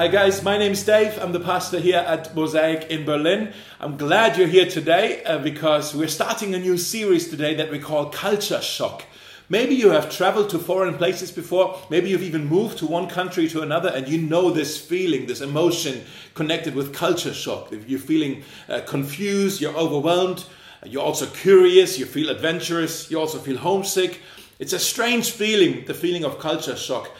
Hi guys, my name is Dave. I'm the pastor here at Mosaic in Berlin. I'm glad you're here today uh, because we're starting a new series today that we call Culture Shock. Maybe you have traveled to foreign places before. Maybe you've even moved to one country to another and you know this feeling, this emotion connected with culture shock. If you're feeling uh, confused, you're overwhelmed, you're also curious, you feel adventurous, you also feel homesick. It's a strange feeling, the feeling of culture shock.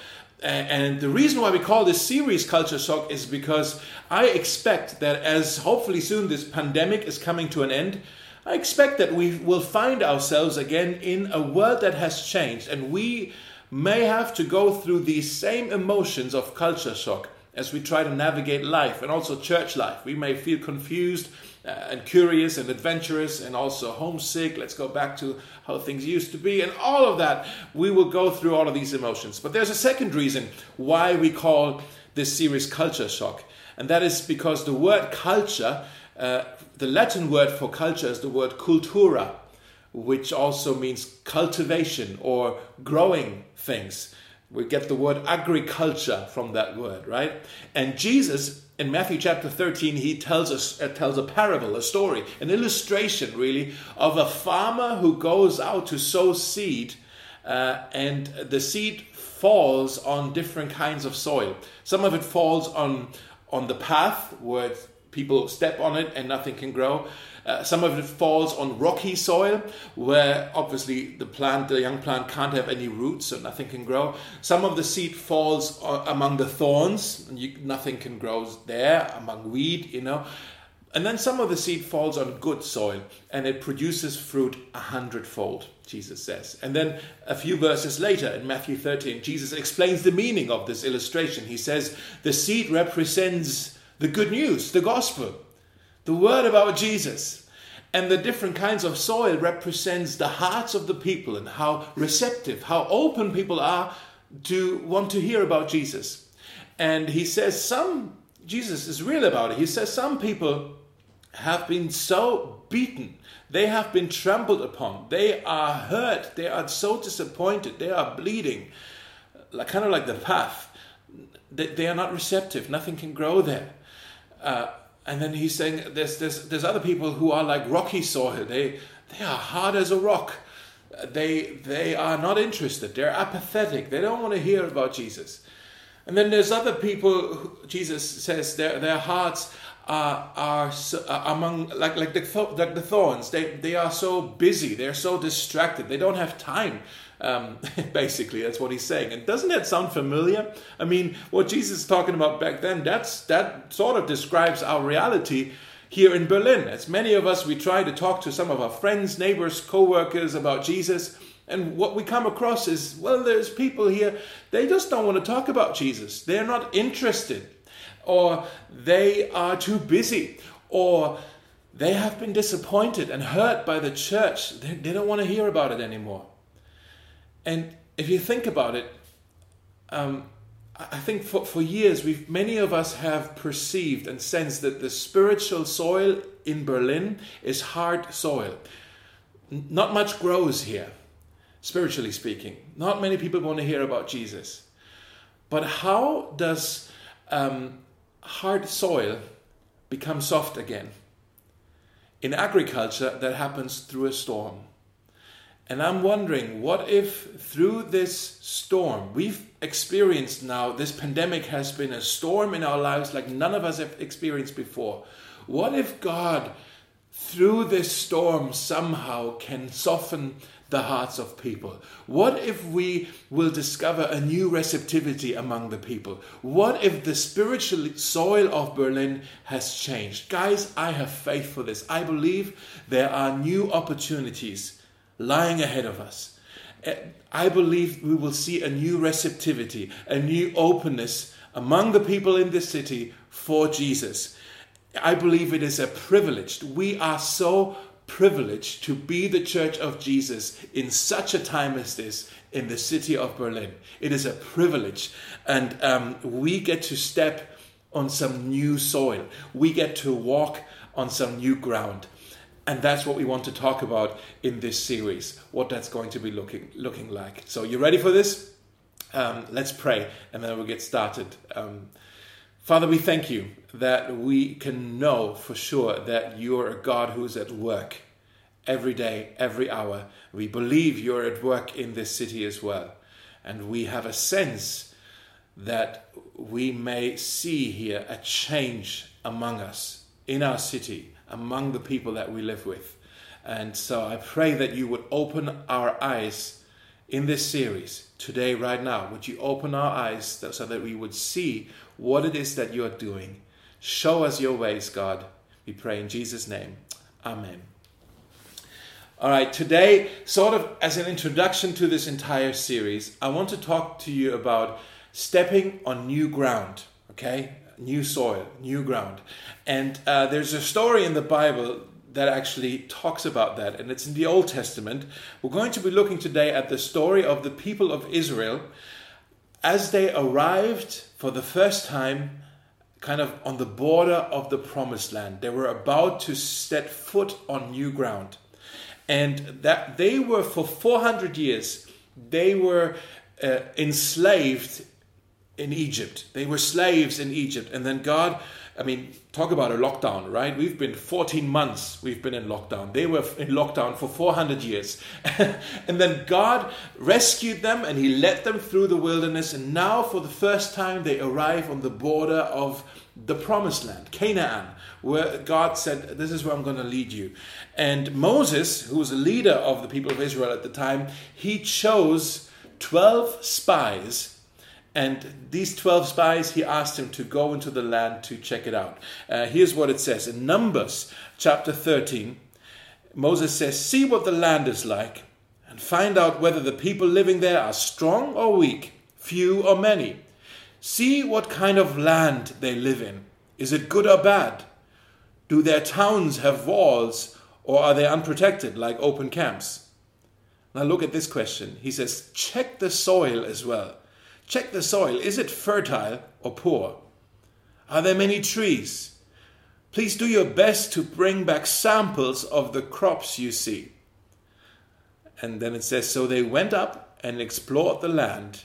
And the reason why we call this series Culture Shock is because I expect that as hopefully soon this pandemic is coming to an end, I expect that we will find ourselves again in a world that has changed and we may have to go through these same emotions of culture shock as we try to navigate life and also church life. We may feel confused uh, and curious and adventurous and also homesick. Let's go back to how things used to be and all of that. We will go through all of these emotions. But there's a second reason why we call this series Culture Shock, and that is because the word culture, uh, the Latin word for culture is the word cultura, which also means cultivation or growing things. We get the word agriculture from that word, right? And Jesus in Matthew chapter 13, he tells us uh, tells a parable, a story, an illustration really of a farmer who goes out to sow seed, uh, and the seed falls on different kinds of soil. Some of it falls on on the path where people step on it and nothing can grow. Uh, some of it falls on rocky soil where obviously the plant, the young plant, can't have any roots, so nothing can grow. Some of the seed falls uh, among the thorns, and you, nothing can grow there, among weed, you know. And then some of the seed falls on good soil and it produces fruit a hundredfold, Jesus says. And then a few verses later in Matthew 13, Jesus explains the meaning of this illustration. He says, The seed represents the good news, the gospel the word about Jesus and the different kinds of soil represents the hearts of the people and how receptive, how open people are to want to hear about Jesus. And he says some, Jesus is real about it. He says some people have been so beaten, they have been trampled upon, they are hurt, they are so disappointed, they are bleeding, like, kind of like the path. They, they are not receptive, nothing can grow there. Uh, and then he's saying there's, there's, there's other people who are like rocky soil. They, they are hard as a rock. They, they are not interested. They're apathetic. They don't want to hear about Jesus. And then there's other people, who, Jesus says, their, their hearts are, are, among, like, like, the, like the thorns. They, they are so busy. They're so distracted. They don't have time um, basically, that's what he's saying. And doesn't that sound familiar? I mean, what Jesus is talking about back then, that's that sort of describes our reality here in Berlin. As many of us, we try to talk to some of our friends, neighbors, co-workers about Jesus. And what we come across is, well, there's people here, they just don't want to talk about Jesus. They're not interested. Or they are too busy. Or they have been disappointed and hurt by the church. They, they don't want to hear about it anymore. And if you think about it, um, I think for, for years, we've, many of us have perceived and sensed that the spiritual soil in Berlin is hard soil. Not much grows here, spiritually speaking. Not many people want to hear about Jesus. But how does um, hard soil become soft again? In agriculture, that happens through a storm. And I'm wondering, what if through this storm, we've experienced now, this pandemic has been a storm in our lives like none of us have experienced before. What if God, through this storm, somehow can soften the hearts of people? What if we will discover a new receptivity among the people? What if the spiritual soil of Berlin has changed? Guys, I have faith for this. I believe there are new opportunities lying ahead of us. Eh, I believe we will see a new receptivity, a new openness among the people in this city for Jesus. I believe it is a privilege. We are so privileged to be the church of Jesus in such a time as this in the city of Berlin. It is a privilege. And um, we get to step on some new soil, we get to walk on some new ground. And that's what we want to talk about in this series, what that's going to be looking, looking like. So, you ready for this? Um, let's pray and then we'll get started. Um, Father, we thank you that we can know for sure that you're a God who's at work every day, every hour. We believe you're at work in this city as well. And we have a sense that we may see here a change among us, in our city, among the people that we live with. And so I pray that you would open our eyes in this series today, right now. Would you open our eyes so that we would see what it is that you're doing? Show us your ways, God. We pray in Jesus' name. Amen. All right, today, sort of as an introduction to this entire series, I want to talk to you about stepping on new ground, okay? New soil, new ground. And uh, there's a story in the Bible that actually talks about that, and it's in the Old Testament. We're going to be looking today at the story of the people of Israel as they arrived for the first time kind of on the border of the promised land. They were about to set foot on new ground and that they were for 400 years they were uh, enslaved in Egypt. They were slaves in Egypt, and then God. I mean, talk about a lockdown, right? We've been 14 months, we've been in lockdown. They were in lockdown for 400 years. and then God rescued them and He led them through the wilderness. And now, for the first time, they arrive on the border of the promised land, Canaan, where God said, This is where I'm going to lead you. And Moses, who was a leader of the people of Israel at the time, he chose 12 spies. And these 12 spies, he asked them to go into the land to check it out. Uh, here's what it says in Numbers chapter 13. Moses says, See what the land is like, and find out whether the people living there are strong or weak, few or many See what kind of land they live in. Is it good or bad? Do their towns have walls or are they unprotected like open camps? Now look at this question. He says, check the soil as well. Check the soil. Is it fertile or poor? Are there many trees? Please do your best to bring back samples of the crops you see. And then it says, So they went up and explored the land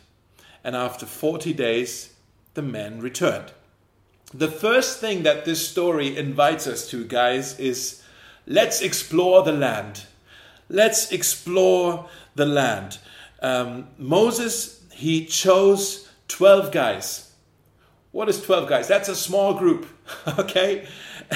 and after 40 days, the men returned. The first thing that this story invites us to, guys, is let's explore the land. Let's explore the land. Um, Moses, he chose 12 guys. What is 12 guys? That's a small group, okay?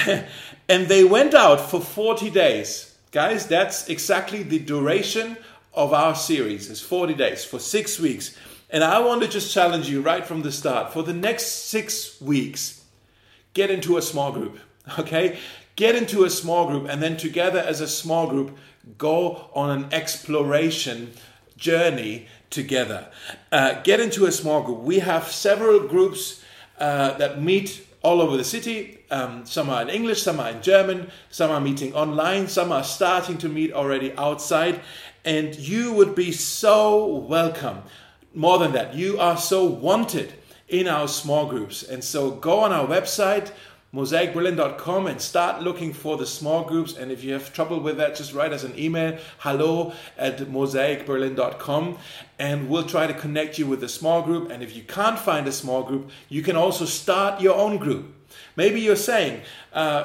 and they went out for 40 days. Guys, that's exactly the duration of our series. It's 40 days, for six weeks. And I want to just challenge you right from the start for the next six weeks, get into a small group, okay? Get into a small group and then together as a small group, go on an exploration journey together. Uh, get into a small group. We have several groups uh, that meet all over the city. Um, some are in English, some are in German, some are meeting online, some are starting to meet already outside. And you would be so welcome more than that, you are so wanted in our small groups. And so go on our website, mosaicberlin.com, and start looking for the small groups. And if you have trouble with that, just write us an email hello at mosaicberlin.com and we'll try to connect you with a small group. And if you can't find a small group, you can also start your own group. Maybe you're saying, uh,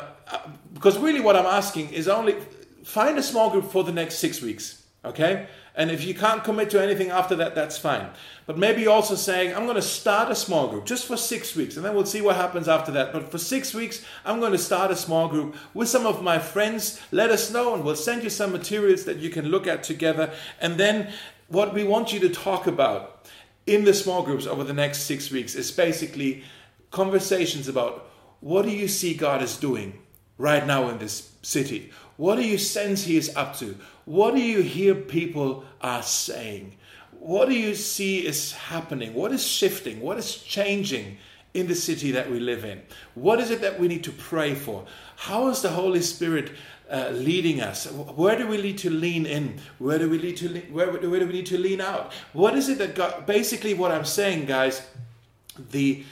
because really what I'm asking is only find a small group for the next six weeks, okay? And if you can't commit to anything after that, that's fine. But maybe also saying, I'm going to start a small group just for six weeks, and then we'll see what happens after that. But for six weeks, I'm going to start a small group with some of my friends. Let us know, and we'll send you some materials that you can look at together. And then what we want you to talk about in the small groups over the next six weeks is basically conversations about what do you see God is doing right now in this city? What do you sense He is up to? What do you hear people are saying? What do you see is happening? What is shifting? What is changing in the city that we live in? What is it that we need to pray for? How is the Holy Spirit uh, leading us? Where do we need to lean in? Where do we need to le- where, where do we need to lean out? What is it that God? Basically, what I'm saying, guys, the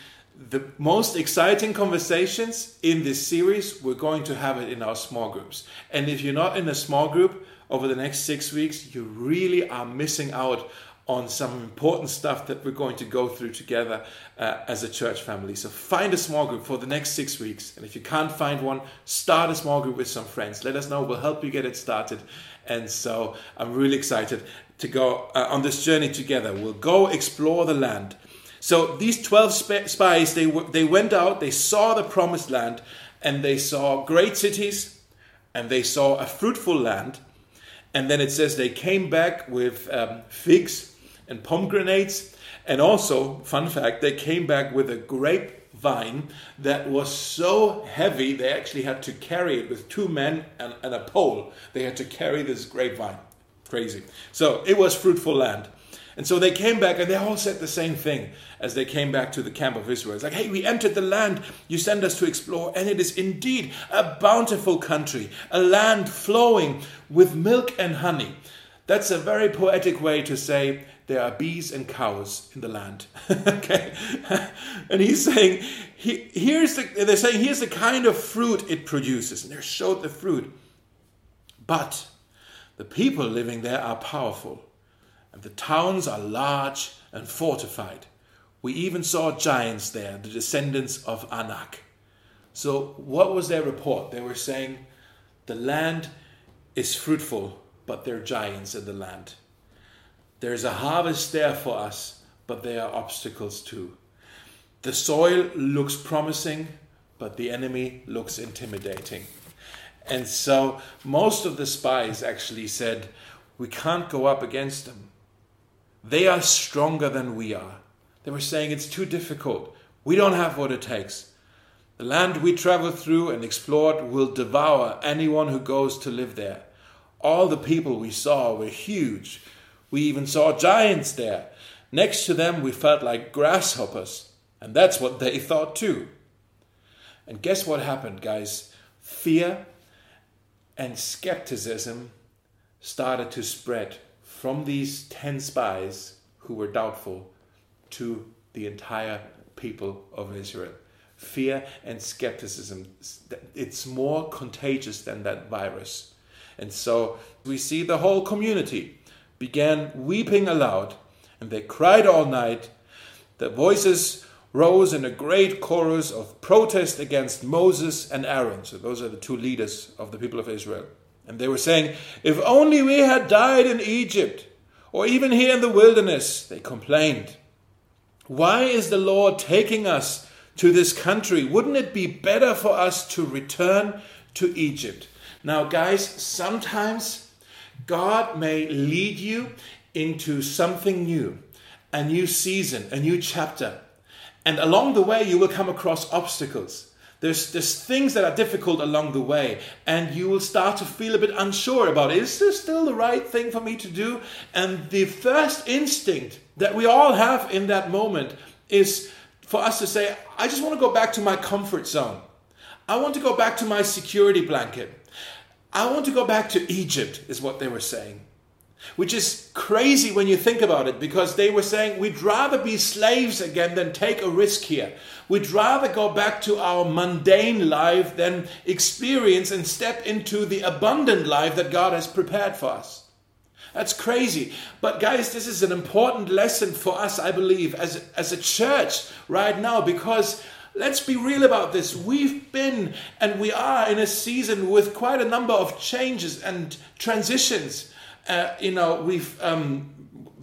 the most exciting conversations in this series, we're going to have it in our small groups. And if you're not in a small group, over the next six weeks, you really are missing out on some important stuff that we're going to go through together uh, as a church family. So find a small group for the next six weeks. And if you can't find one, start a small group with some friends. Let us know. We'll help you get it started. And so I'm really excited to go uh, on this journey together. We'll go explore the land. So these 12 sp- spies, they, they went out, they saw the promised land, and they saw great cities, and they saw a fruitful land. And then it says they came back with um, figs and pomegranates. And also, fun fact, they came back with a grapevine that was so heavy they actually had to carry it with two men and, and a pole. They had to carry this grapevine. Crazy. So it was fruitful land. And so they came back and they all said the same thing as they came back to the camp of Israel. It's like, hey, we entered the land you sent us to explore, and it is indeed a bountiful country, a land flowing with milk and honey. That's a very poetic way to say there are bees and cows in the land. okay? and he's saying, he, here's the, they're saying, here's the kind of fruit it produces. And they showed the fruit. But the people living there are powerful, and the towns are large and fortified. We even saw giants there, the descendants of Anak. So, what was their report? They were saying, the land is fruitful, but there are giants in the land. There's a harvest there for us, but there are obstacles too. The soil looks promising, but the enemy looks intimidating. And so most of the spies actually said, We can't go up against them. They are stronger than we are. They were saying it's too difficult. We don't have what it takes. The land we traveled through and explored will devour anyone who goes to live there. All the people we saw were huge. We even saw giants there. Next to them, we felt like grasshoppers. And that's what they thought too. And guess what happened, guys? Fear and skepticism started to spread from these 10 spies who were doubtful to the entire people of Israel. Fear and skepticism, it's more contagious than that virus. And so we see the whole community began weeping aloud, and they cried all night. Their voices rose in a great chorus of protest against Moses and Aaron. So, those are the two leaders of the people of Israel. And they were saying, If only we had died in Egypt, or even here in the wilderness, they complained. Why is the Lord taking us to this country? Wouldn't it be better for us to return to Egypt? Now, guys, sometimes God may lead you into something new, a new season, a new chapter. And along the way, you will come across obstacles. There's, there's things that are difficult along the way, and you will start to feel a bit unsure about is this still the right thing for me to do? And the first instinct that we all have in that moment is for us to say, I just want to go back to my comfort zone. I want to go back to my security blanket. I want to go back to Egypt, is what they were saying. Which is crazy when you think about it, because they were saying we'd rather be slaves again than take a risk here. We'd rather go back to our mundane life than experience and step into the abundant life that God has prepared for us. That's crazy. But guys, this is an important lesson for us, I believe, as, as a church right now, because Let's be real about this. We've been and we are in a season with quite a number of changes and transitions. Uh, you know, we've um,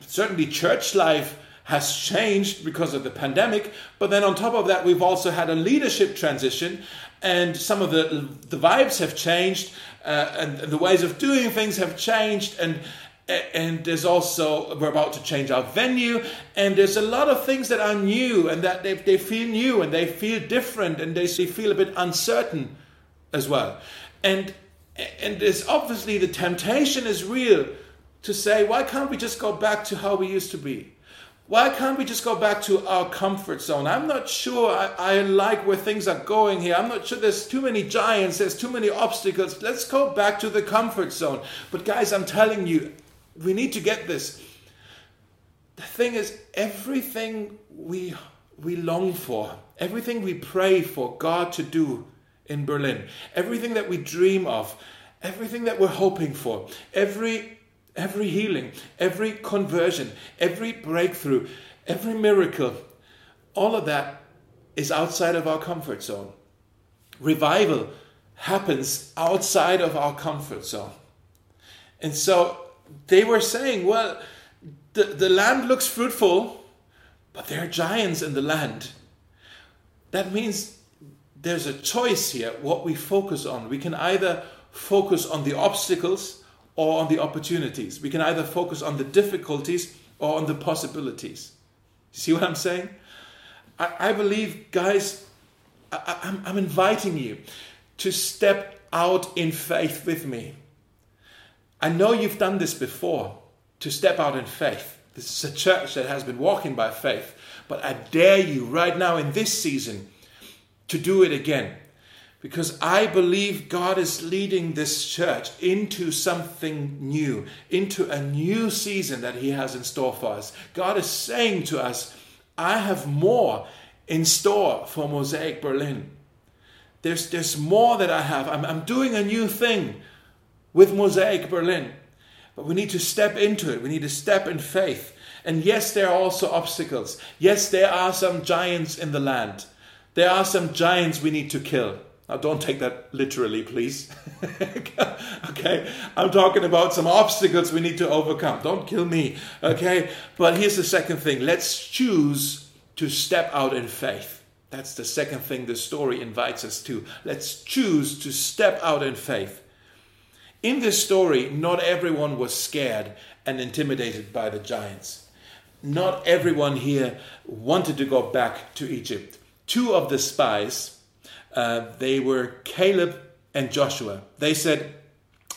certainly church life has changed because of the pandemic, but then on top of that, we've also had a leadership transition, and some of the the vibes have changed, uh, and the ways of doing things have changed, and and there's also we're about to change our venue and there's a lot of things that are new and that they, they feel new and they feel different and they, they feel a bit uncertain as well. And and there's obviously the temptation is real to say why can't we just go back to how we used to be why can't we just go back to our comfort zone? I'm not sure I, I, like where things are going here. I'm not sure there's too many giants, there's too many obstacles. Let's go back to the comfort zone. But, guys, I'm telling you, we need to get this. The thing is, everything we, we long for, everything we pray for God to do in Berlin, everything that we dream of, everything that we're hoping for, every every healing, every conversion, every breakthrough, every miracle, all of that is outside of our comfort zone. Revival happens outside of our comfort zone. And so they were saying, well, the, the land looks fruitful, but there are giants in the land. That means there's a choice here what we focus on. We can either focus on the obstacles or on the opportunities. We can either focus on the difficulties or on the possibilities. You see what I'm saying? I, I believe, guys, I, I'm, I'm inviting you to step out in faith with me. I know you've done this before, to step out in faith. This is a church that has been walking by faith. But I dare you right now in this season to do it again. Because I believe God is leading this church into something new, into a new season that He has in store for us. God is saying to us, I have more in store for Mosaic Berlin. There's, there's more that I have. I'm, I'm doing a new thing with Mosaic Berlin. But we need to step into it. We need to step in faith. And yes, there are also obstacles. Yes, there are some giants in the land. There are some giants we need to kill. Now, don't take that literally, please. okay? I'm talking about some obstacles we need to overcome. Don't kill me. Okay? But here's the second thing let's choose to step out in faith. That's the second thing the story invites us to. Let's choose to step out in faith. In this story, not everyone was scared and intimidated by the giants. Not everyone here wanted to go back to Egypt. Two of the spies, uh, they were Caleb and Joshua. They said,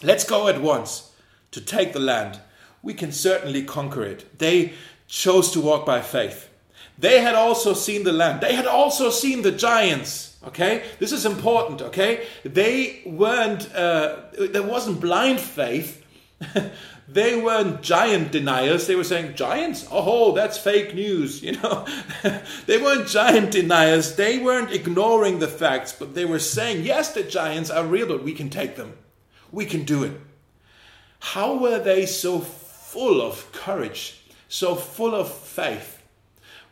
Let's go at once to take the land. We can certainly conquer it. They chose to walk by faith. They had also seen the land, they had also seen the giants. Okay, this is important. Okay, they weren't. Uh, there wasn't blind faith. they weren't giant deniers. They were saying giants. Oh, that's fake news. You know, they weren't giant deniers. They weren't ignoring the facts, but they were saying yes, the giants are real, but we can take them. We can do it. How were they so full of courage, so full of faith?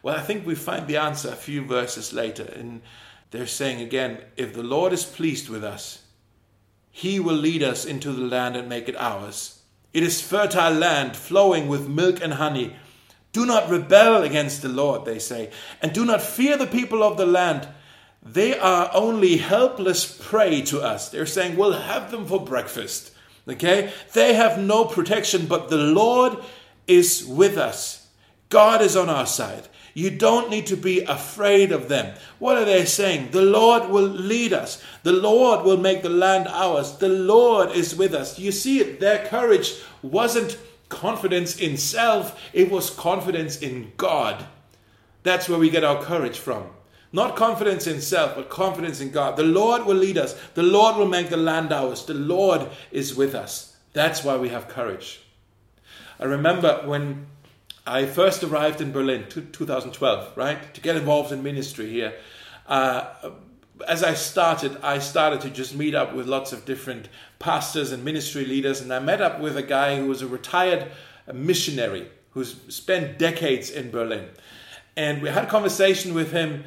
Well, I think we find the answer a few verses later in they're saying again, if the Lord is pleased with us, he will lead us into the land and make it ours. It is fertile land flowing with milk and honey. Do not rebel against the Lord, they say, and do not fear the people of the land. They are only helpless prey to us. They're saying, we'll have them for breakfast. Okay? They have no protection, but the Lord is with us. God is on our side. You don't need to be afraid of them. What are they saying? The Lord will lead us. The Lord will make the land ours. The Lord is with us. You see it? Their courage wasn't confidence in self, it was confidence in God. That's where we get our courage from. Not confidence in self, but confidence in God. The Lord will lead us. The Lord will make the land ours. The Lord is with us. That's why we have courage. I remember when I first arrived in Berlin, 2012, right, to get involved in ministry here. Uh, as I started, I started to just meet up with lots of different pastors and ministry leaders, and I met up with a guy who was a retired missionary who's spent decades in Berlin. And we had a conversation with him,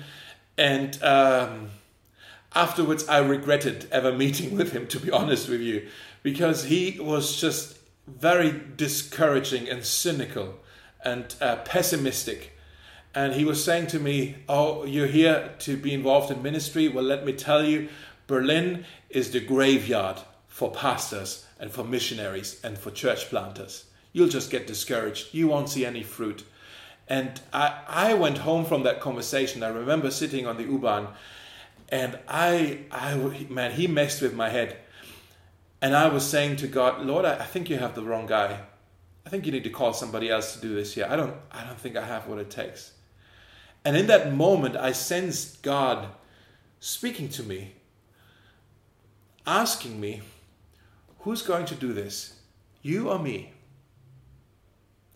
and um, afterwards I regretted ever meeting with him, to be honest with you, because he was just very discouraging and cynical and uh, pessimistic. And he was saying to me, Oh, you're here to be involved in ministry? Well, let me tell you, Berlin is the graveyard for pastors and for missionaries and for church planters. You'll just get discouraged. You won't see any fruit. And I, I went home from that conversation. I remember sitting on the U-Bahn and I, I, man, he messed with my head. And I was saying to God, Lord, I, I think you have the wrong guy. I think you need to call somebody else to do this here. I don't I don't think I have what it takes. And in that moment I sensed God speaking to me, asking me, who's going to do this? You or me?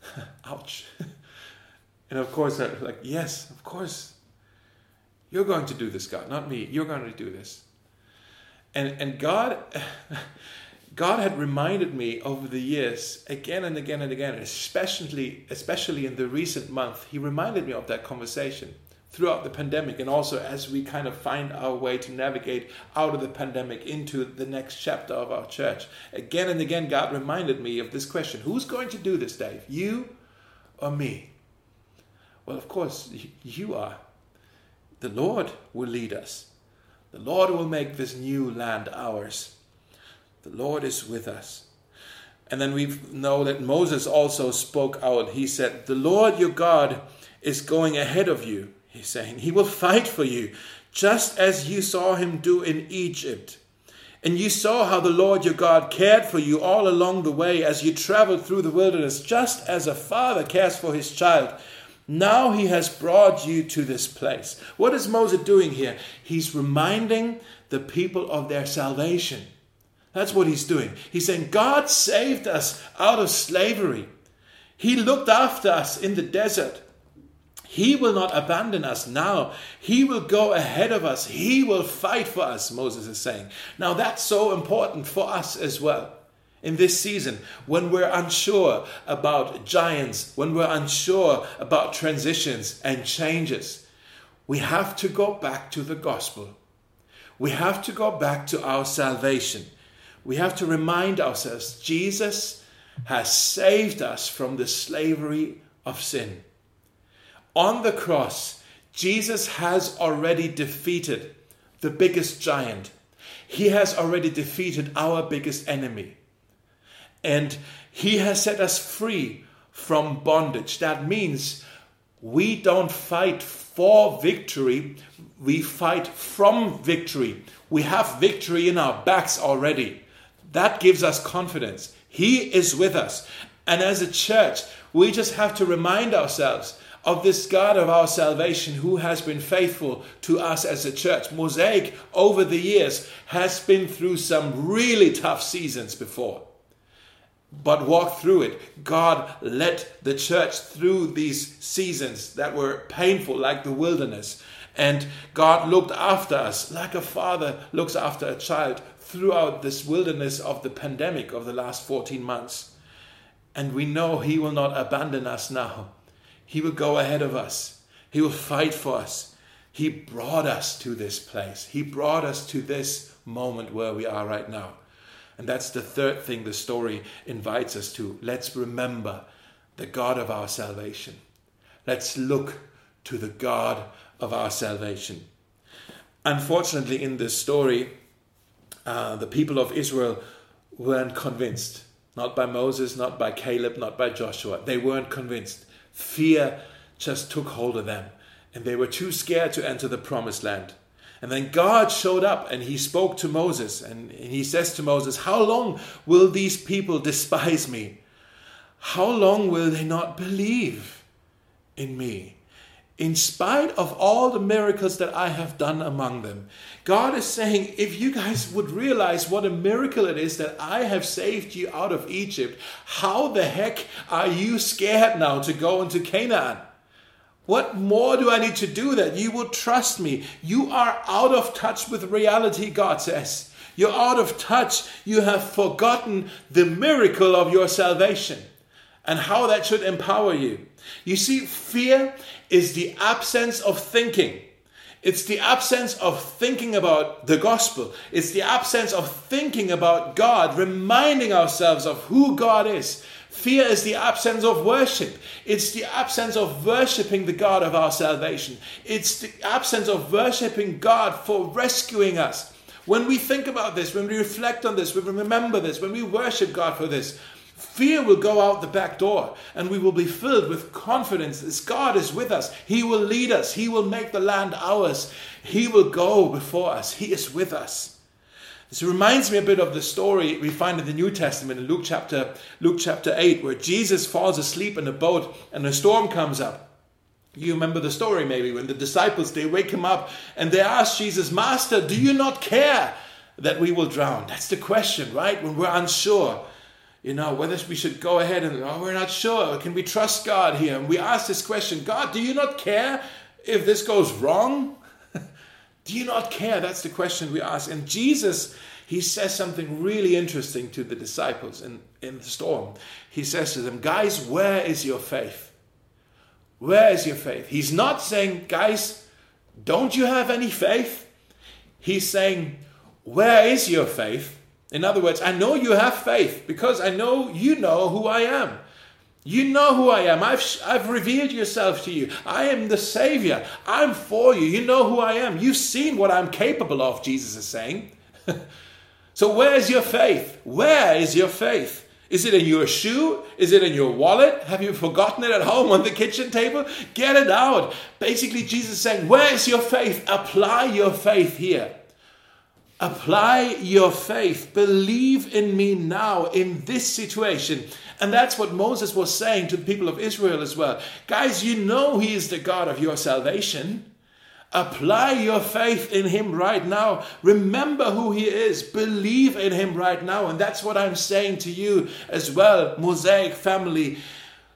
Ouch. and of course I'm like, yes, of course. You're going to do this, God, not me. You're going to do this. And and God God had reminded me over the years, again and again and again, especially especially in the recent month, He reminded me of that conversation throughout the pandemic and also as we kind of find our way to navigate out of the pandemic into the next chapter of our church. Again and again, God reminded me of this question Who's going to do this, Dave? You or me? Well, of course, you are. The Lord will lead us. The Lord will make this new land ours. The Lord is with us. And then we know that Moses also spoke out. He said, The Lord your God is going ahead of you. He's saying, He will fight for you, just as you saw him do in Egypt. And you saw how the Lord your God cared for you all along the way as you traveled through the wilderness, just as a father cares for his child. Now he has brought you to this place. What is Moses doing here? He's reminding the people of their salvation. That's what he's doing. He's saying, God saved us out of slavery. He looked after us in the desert. He will not abandon us now. He will go ahead of us. He will fight for us, Moses is saying. Now, that's so important for us as well in this season when we're unsure about giants, when we're unsure about transitions and changes. We have to go back to the gospel. We have to go back to our salvation. We have to remind ourselves Jesus has saved us from the slavery of sin. On the cross, Jesus has already defeated the biggest giant. He has already defeated our biggest enemy. And He has set us free from bondage. That means we don't fight for victory, we fight from victory. We have victory in our backs already. That gives us confidence. He is with us. And as a church, we just have to remind ourselves of this God of our salvation who has been faithful to us as a church. Mosaic, over the years, has been through some really tough seasons before but walk through it. God led the church through these seasons that were painful, like the wilderness. And God looked after us like a father looks after a child throughout this wilderness of the pandemic of the last 14 months. And we know He will not abandon us now. He will go ahead of us, He will fight for us. He brought us to this place, He brought us to this moment where we are right now. And that's the third thing the story invites us to. Let's remember the God of our salvation. Let's look to the God of our salvation. Unfortunately, in this story, uh, the people of Israel weren't convinced. Not by Moses, not by Caleb, not by Joshua. They weren't convinced. Fear just took hold of them, and they were too scared to enter the promised land. And then God showed up and he spoke to Moses. And he says to Moses, How long will these people despise me? How long will they not believe in me? In spite of all the miracles that I have done among them, God is saying, if you guys would realize what a miracle it is that I have saved you out of Egypt, how the heck are you scared now to go into Canaan? What more do I need to do that you would trust me? You are out of touch with reality, God says. You're out of touch. You have forgotten the miracle of your salvation and how that should empower you. You see, fear is the absence of thinking. It's the absence of thinking about the gospel. It's the absence of thinking about God, reminding ourselves of who God is. Fear is the absence of worship. It's the absence of worshiping the God of our salvation. It's the absence of worshiping God for rescuing us. When we think about this, when we reflect on this, when we remember this, when we worship God for this, fear will go out the back door and we will be filled with confidence that God is with us. He will lead us. He will make the land ours. He will go before us. He is with us. This reminds me a bit of the story we find in the New Testament in Luke chapter, Luke chapter 8, where Jesus falls asleep in a boat and a storm comes up. You remember the story maybe when the disciples they wake him up and they ask Jesus, Master, do you not care that we will drown? That's the question, right? When we're unsure, you know, whether we should go ahead and, oh, we're not sure. Can we trust God here? And we ask this question God, do you not care if this goes wrong? Do you not care? That's the question we ask. And Jesus he says something really interesting to the disciples in, in the storm. He says to them, Guys, where is your faith? Where is your faith? He's not saying, Guys, don't you have any faith? He's saying, Where is your faith? In other words, I know you have faith because I know you know who I am. You know who I am. I've, I've revealed yourself to you. I am the Savior. I'm for you. You know who I am. You've seen what I'm capable of, Jesus is saying. so, where is your faith? Where is your faith? Is it in your shoe? Is it in your wallet? Have you forgotten it at home on the kitchen table? Get it out. Basically, Jesus is saying, Where is your faith? Apply your faith here. Apply your faith. Believe in me now in this situation. And that's what Moses was saying to the people of Israel as well. Guys, you know He is the God of your salvation. Apply your faith in Him right now. Remember who He is. Believe in Him right now. And that's what I'm saying to you as well, Mosaic family.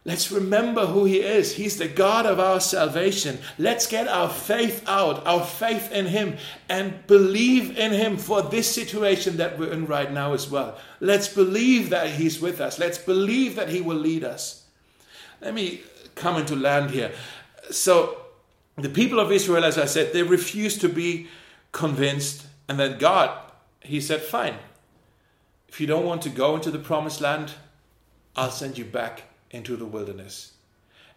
Let's remember who He is. He's the God of our salvation. Let's get our faith out, our faith in Him, and believe in Him for this situation that we're in right now as well. Let's believe that He's with us. Let's believe that He will lead us. Let me come into land here. So, the people of Israel, as I said, they refused to be convinced. And then God, He said, Fine. If you don't want to go into the promised land, I'll send you back into the wilderness.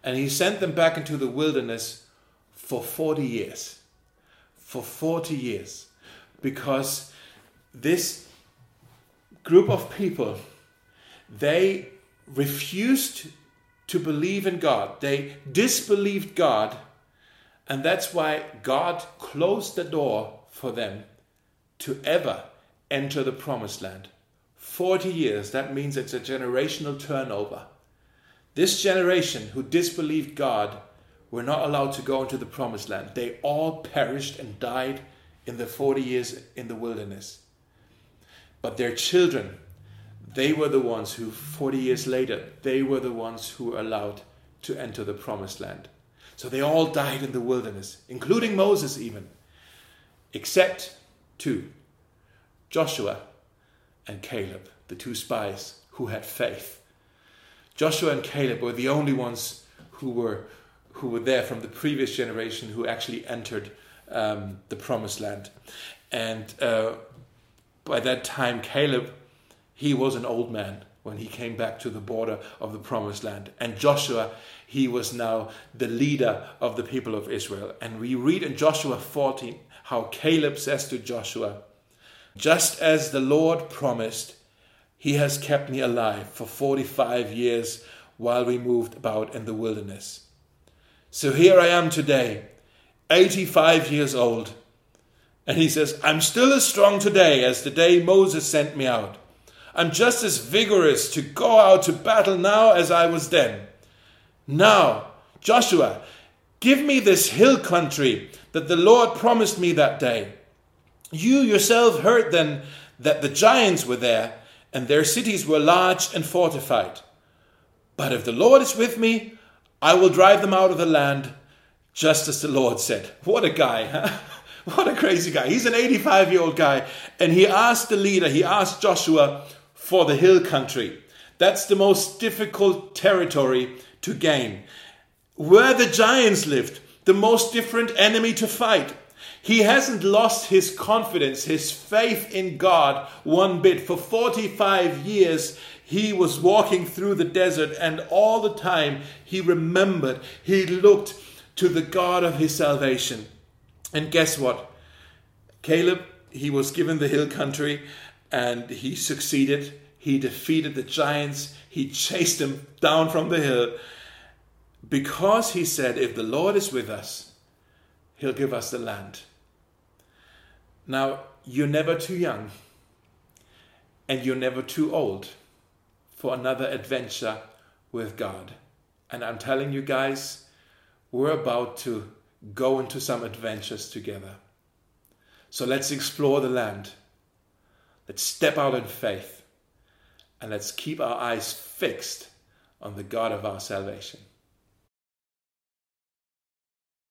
And he sent them back into the wilderness for 40 years. For 40 years. Because this group of people, they refused to believe in God. They disbelieved God. And that's why God closed the door for them to ever enter the promised land. 40 years, that means it's a generational turnover. This generation who disbelieved God were not allowed to go into the promised land. They all perished and died in the 40 years in the wilderness. But their children, they were the ones who, 40 years later, they were the ones who were allowed to enter the promised land. So they all died in the wilderness, including Moses, even, except two Joshua and Caleb, the two spies who had faith Joshua and Caleb were the only ones who were who were there from the previous generation who actually entered um, the promised land. And uh, by that time, Caleb, he was an old man when he came back to the border of the promised land. And Joshua, he was now the leader of the people of Israel. And we read in Joshua 14 how Caleb says to Joshua, Just as the Lord promised, he has kept me alive for 45 years while we moved about in the wilderness. So here I am today, 85 years old. And he says, I'm still as strong today as the day Moses sent me out. I'm just as vigorous to go out to battle now as I was then. Now, Joshua, give me this hill country that the Lord promised me that day. You yourself heard then that the giants were there and their cities were large and fortified. But if the Lord is with me, I will drive them out of the land, just as the Lord said. What a guy, huh? What a crazy guy. He's an 85 year old guy. And he asked the leader, he asked Joshua for the hill country. That's the most difficult territory to gain. Where the giants lived, the most different enemy to fight. He hasn't lost his confidence, his faith in God one bit. For 45 years, he was walking through the desert, and all the time he remembered, he looked to the God of his salvation. And guess what? Caleb, he was given the hill country and he succeeded. He defeated the giants, he chased them down from the hill because he said, If the Lord is with us, he'll give us the land. Now, you're never too young and you're never too old for another adventure with God. And I'm telling you guys, we're about to go into some adventures together. So let's explore the land. Let's step out in faith and let's keep our eyes fixed on the God of our salvation.